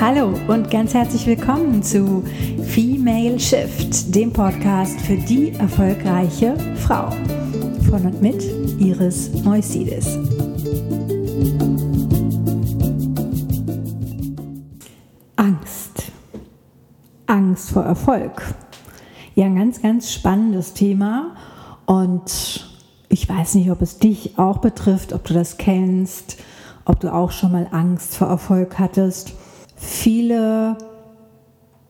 Hallo und ganz herzlich willkommen zu Female Shift, dem Podcast für die erfolgreiche Frau. Von und mit Iris Moisides. Angst. Angst vor Erfolg. Ja, ein ganz, ganz spannendes Thema und ich weiß nicht, ob es dich auch betrifft, ob du das kennst, ob du auch schon mal Angst vor Erfolg hattest. Viele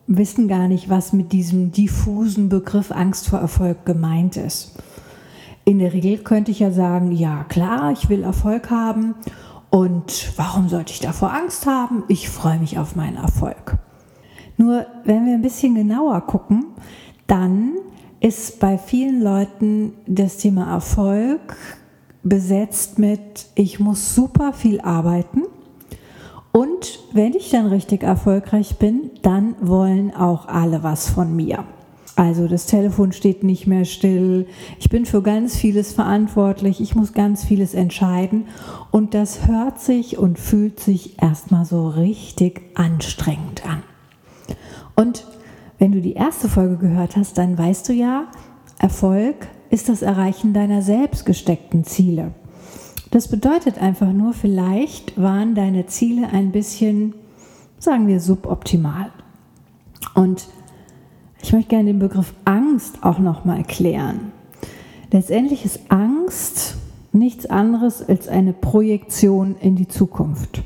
wissen gar nicht, was mit diesem diffusen Begriff Angst vor Erfolg gemeint ist. In der Regel könnte ich ja sagen, ja klar, ich will Erfolg haben und warum sollte ich davor Angst haben? Ich freue mich auf meinen Erfolg. Nur wenn wir ein bisschen genauer gucken, dann ist bei vielen Leuten das Thema Erfolg besetzt mit, ich muss super viel arbeiten und wenn ich dann richtig erfolgreich bin, dann wollen auch alle was von mir. Also das Telefon steht nicht mehr still, ich bin für ganz vieles verantwortlich, ich muss ganz vieles entscheiden und das hört sich und fühlt sich erstmal so richtig anstrengend an. Und wenn du die erste Folge gehört hast, dann weißt du ja, Erfolg ist das Erreichen deiner selbst gesteckten Ziele. Das bedeutet einfach nur, vielleicht waren deine Ziele ein bisschen, sagen wir, suboptimal. Und ich möchte gerne den Begriff Angst auch nochmal erklären. Letztendlich ist Angst nichts anderes als eine Projektion in die Zukunft,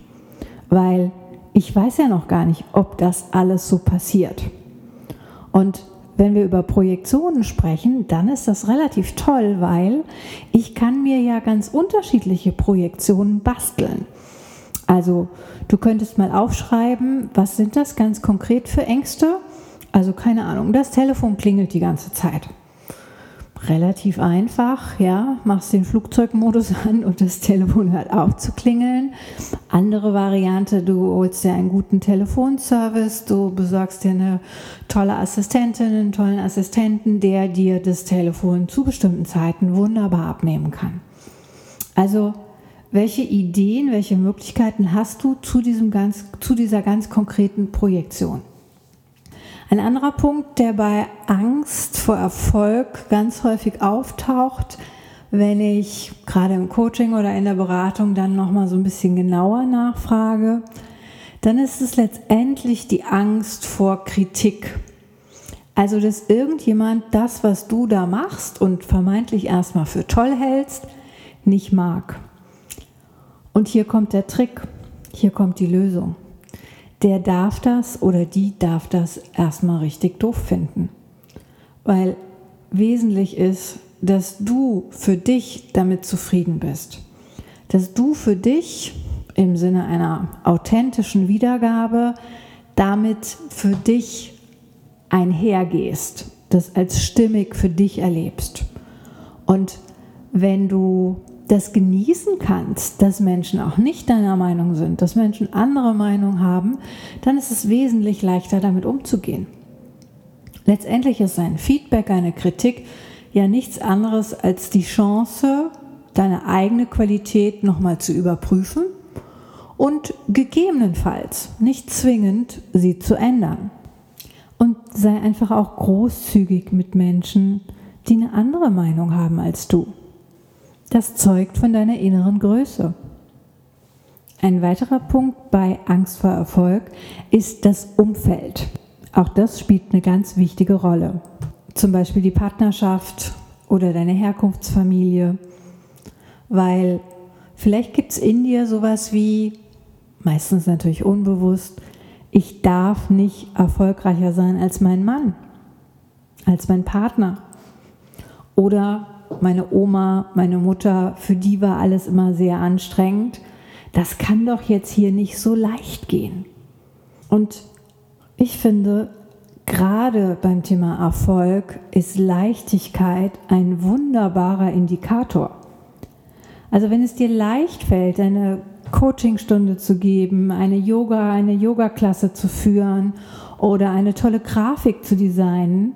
weil ich weiß ja noch gar nicht, ob das alles so passiert. Und wenn wir über Projektionen sprechen, dann ist das relativ toll, weil ich kann mir ja ganz unterschiedliche Projektionen basteln. Also du könntest mal aufschreiben, was sind das ganz konkret für Ängste? Also keine Ahnung, das Telefon klingelt die ganze Zeit relativ einfach, ja, machst den Flugzeugmodus an und das Telefon hört auf zu klingeln. Andere Variante, du holst dir einen guten Telefonservice, du besorgst dir eine tolle Assistentin, einen tollen Assistenten, der dir das Telefon zu bestimmten Zeiten wunderbar abnehmen kann. Also, welche Ideen, welche Möglichkeiten hast du zu, diesem ganz, zu dieser ganz konkreten Projektion? Ein anderer Punkt, der bei Angst vor Erfolg ganz häufig auftaucht, wenn ich gerade im Coaching oder in der Beratung dann noch mal so ein bisschen genauer nachfrage, dann ist es letztendlich die Angst vor Kritik. Also, dass irgendjemand das, was du da machst und vermeintlich erstmal für toll hältst, nicht mag. Und hier kommt der Trick, hier kommt die Lösung der darf das oder die darf das erstmal richtig doof finden. Weil wesentlich ist, dass du für dich damit zufrieden bist. Dass du für dich im Sinne einer authentischen Wiedergabe damit für dich einhergehst, das als stimmig für dich erlebst. Und wenn du das genießen kannst, dass Menschen auch nicht deiner Meinung sind, dass Menschen andere Meinung haben, dann ist es wesentlich leichter damit umzugehen. Letztendlich ist ein Feedback, eine Kritik ja nichts anderes als die Chance, deine eigene Qualität nochmal zu überprüfen und gegebenenfalls, nicht zwingend, sie zu ändern. Und sei einfach auch großzügig mit Menschen, die eine andere Meinung haben als du. Das zeugt von deiner inneren Größe. Ein weiterer Punkt bei Angst vor Erfolg ist das Umfeld. Auch das spielt eine ganz wichtige Rolle. Zum Beispiel die Partnerschaft oder deine Herkunftsfamilie. Weil vielleicht gibt es in dir sowas wie, meistens natürlich unbewusst, ich darf nicht erfolgreicher sein als mein Mann, als mein Partner. Oder meine Oma, meine Mutter, für die war alles immer sehr anstrengend. Das kann doch jetzt hier nicht so leicht gehen. Und ich finde, gerade beim Thema Erfolg ist Leichtigkeit ein wunderbarer Indikator. Also wenn es dir leicht fällt, eine Coachingstunde zu geben, eine Yoga, eine Yoga-Klasse zu führen oder eine tolle Grafik zu designen,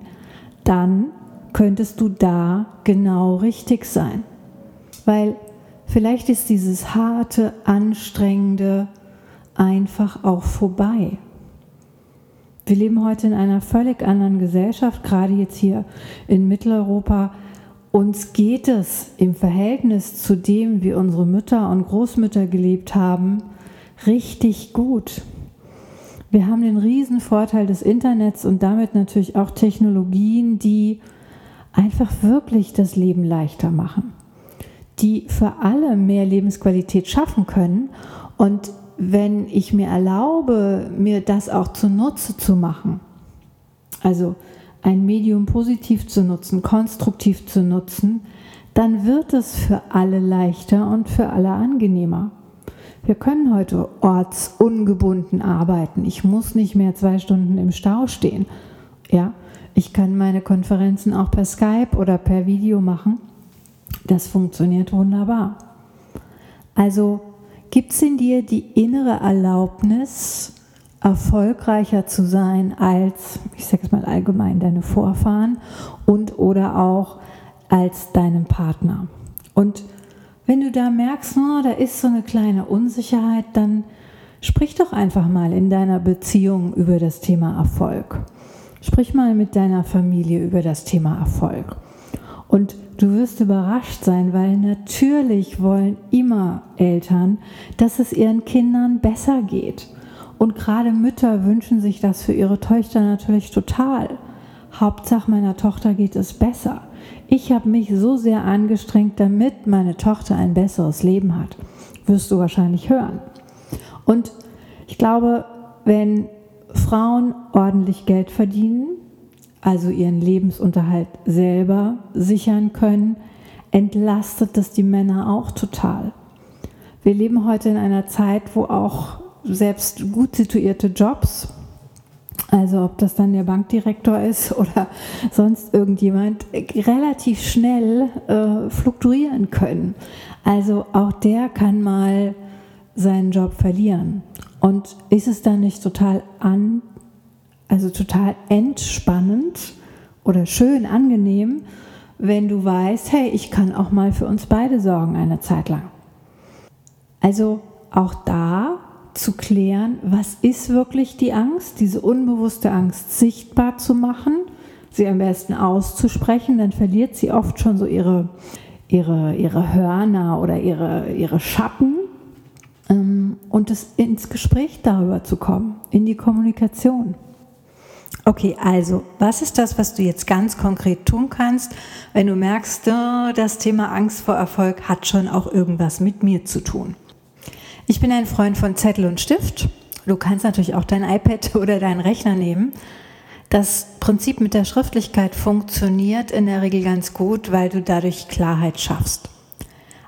dann könntest du da genau richtig sein. Weil vielleicht ist dieses harte, anstrengende einfach auch vorbei. Wir leben heute in einer völlig anderen Gesellschaft, gerade jetzt hier in Mitteleuropa. Uns geht es im Verhältnis zu dem, wie unsere Mütter und Großmütter gelebt haben, richtig gut. Wir haben den riesen Vorteil des Internets und damit natürlich auch Technologien, die einfach wirklich das Leben leichter machen, die für alle mehr Lebensqualität schaffen können. Und wenn ich mir erlaube, mir das auch zunutze zu machen, also ein Medium positiv zu nutzen, konstruktiv zu nutzen, dann wird es für alle leichter und für alle angenehmer. Wir können heute ortsungebunden arbeiten. Ich muss nicht mehr zwei Stunden im Stau stehen. Ja, ich kann meine Konferenzen auch per Skype oder per Video machen. Das funktioniert wunderbar. Also gibt es in dir die innere Erlaubnis, erfolgreicher zu sein als, ich sage es mal allgemein, deine Vorfahren und oder auch als deinem Partner. Und wenn du da merkst, oh, da ist so eine kleine Unsicherheit, dann sprich doch einfach mal in deiner Beziehung über das Thema Erfolg. Sprich mal mit deiner Familie über das Thema Erfolg. Und du wirst überrascht sein, weil natürlich wollen immer Eltern, dass es ihren Kindern besser geht. Und gerade Mütter wünschen sich das für ihre Töchter natürlich total. Hauptsache meiner Tochter geht es besser. Ich habe mich so sehr angestrengt, damit meine Tochter ein besseres Leben hat. Wirst du wahrscheinlich hören. Und ich glaube, wenn Frauen ordentlich Geld verdienen, also ihren Lebensunterhalt selber sichern können, entlastet das die Männer auch total. Wir leben heute in einer Zeit, wo auch selbst gut situierte Jobs, also ob das dann der Bankdirektor ist oder sonst irgendjemand, relativ schnell äh, fluktuieren können. Also auch der kann mal seinen Job verlieren. Und ist es dann nicht total an, also total entspannend oder schön angenehm, wenn du weißt, hey, ich kann auch mal für uns beide sorgen eine Zeit lang. Also auch da zu klären, was ist wirklich die Angst, diese unbewusste Angst sichtbar zu machen, sie am besten auszusprechen, dann verliert sie oft schon so ihre, ihre, ihre Hörner oder ihre, ihre Schatten und es ins Gespräch darüber zu kommen, in die Kommunikation. Okay, also was ist das, was du jetzt ganz konkret tun kannst, wenn du merkst, oh, das Thema Angst vor Erfolg hat schon auch irgendwas mit mir zu tun? Ich bin ein Freund von Zettel und Stift. Du kannst natürlich auch dein iPad oder deinen Rechner nehmen. Das Prinzip mit der Schriftlichkeit funktioniert in der Regel ganz gut, weil du dadurch Klarheit schaffst.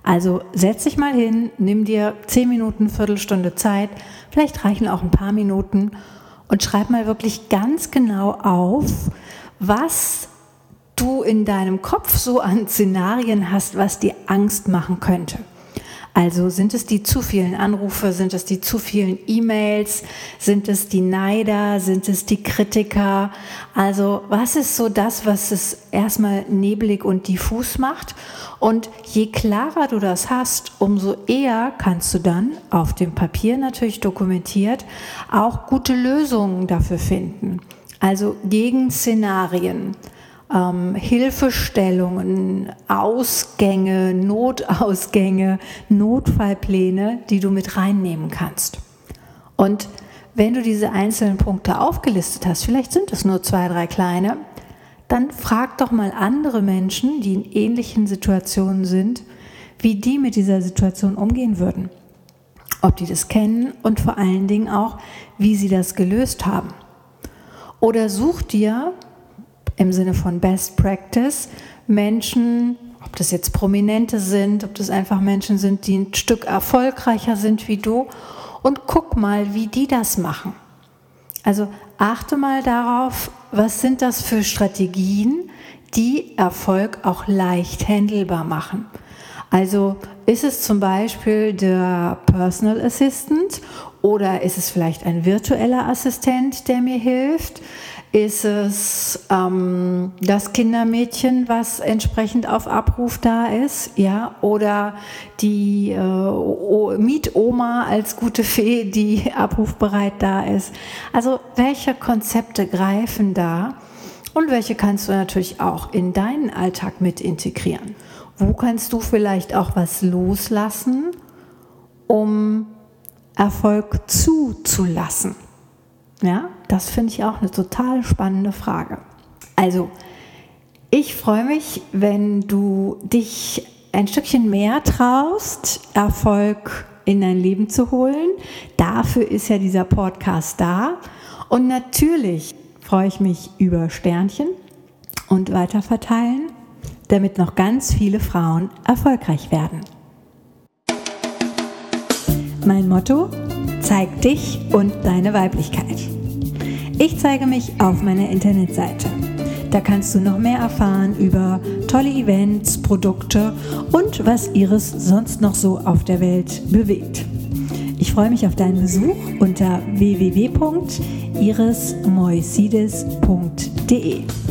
Also setz dich mal hin, nimm dir zehn Minuten, Viertelstunde Zeit, vielleicht reichen auch ein paar Minuten und schreib mal wirklich ganz genau auf, was du in deinem Kopf so an Szenarien hast, was dir Angst machen könnte. Also sind es die zu vielen Anrufe, sind es die zu vielen E-Mails, sind es die Neider, sind es die Kritiker? Also was ist so das, was es erstmal nebelig und diffus macht? Und je klarer du das hast, umso eher kannst du dann auf dem Papier natürlich dokumentiert auch gute Lösungen dafür finden. Also gegen Szenarien ähm, Hilfestellungen, Ausgänge, Notausgänge, Notfallpläne, die du mit reinnehmen kannst. Und wenn du diese einzelnen Punkte aufgelistet hast, vielleicht sind es nur zwei, drei kleine, dann frag doch mal andere Menschen, die in ähnlichen Situationen sind, wie die mit dieser Situation umgehen würden. Ob die das kennen und vor allen Dingen auch, wie sie das gelöst haben. Oder such dir im Sinne von Best Practice Menschen, ob das jetzt Prominente sind, ob das einfach Menschen sind, die ein Stück erfolgreicher sind wie du und guck mal, wie die das machen. Also achte mal darauf, was sind das für Strategien, die Erfolg auch leicht handelbar machen. Also ist es zum Beispiel der Personal Assistant oder ist es vielleicht ein virtueller Assistent, der mir hilft? Ist es ähm, das Kindermädchen, was entsprechend auf Abruf da ist? Ja, oder die äh, Mietoma als gute Fee, die abrufbereit da ist? Also, welche Konzepte greifen da? Und welche kannst du natürlich auch in deinen Alltag mit integrieren? Wo kannst du vielleicht auch was loslassen, um Erfolg zuzulassen? Ja, das finde ich auch eine total spannende Frage. Also, ich freue mich, wenn du dich ein Stückchen mehr traust, Erfolg in dein Leben zu holen. Dafür ist ja dieser Podcast da. Und natürlich freue ich mich über Sternchen und weiterverteilen, damit noch ganz viele Frauen erfolgreich werden. Mein Motto, zeig dich und deine Weiblichkeit. Ich zeige mich auf meiner Internetseite. Da kannst du noch mehr erfahren über tolle Events, Produkte und was Iris sonst noch so auf der Welt bewegt. Ich freue mich auf deinen Besuch unter www.irismoisides.de.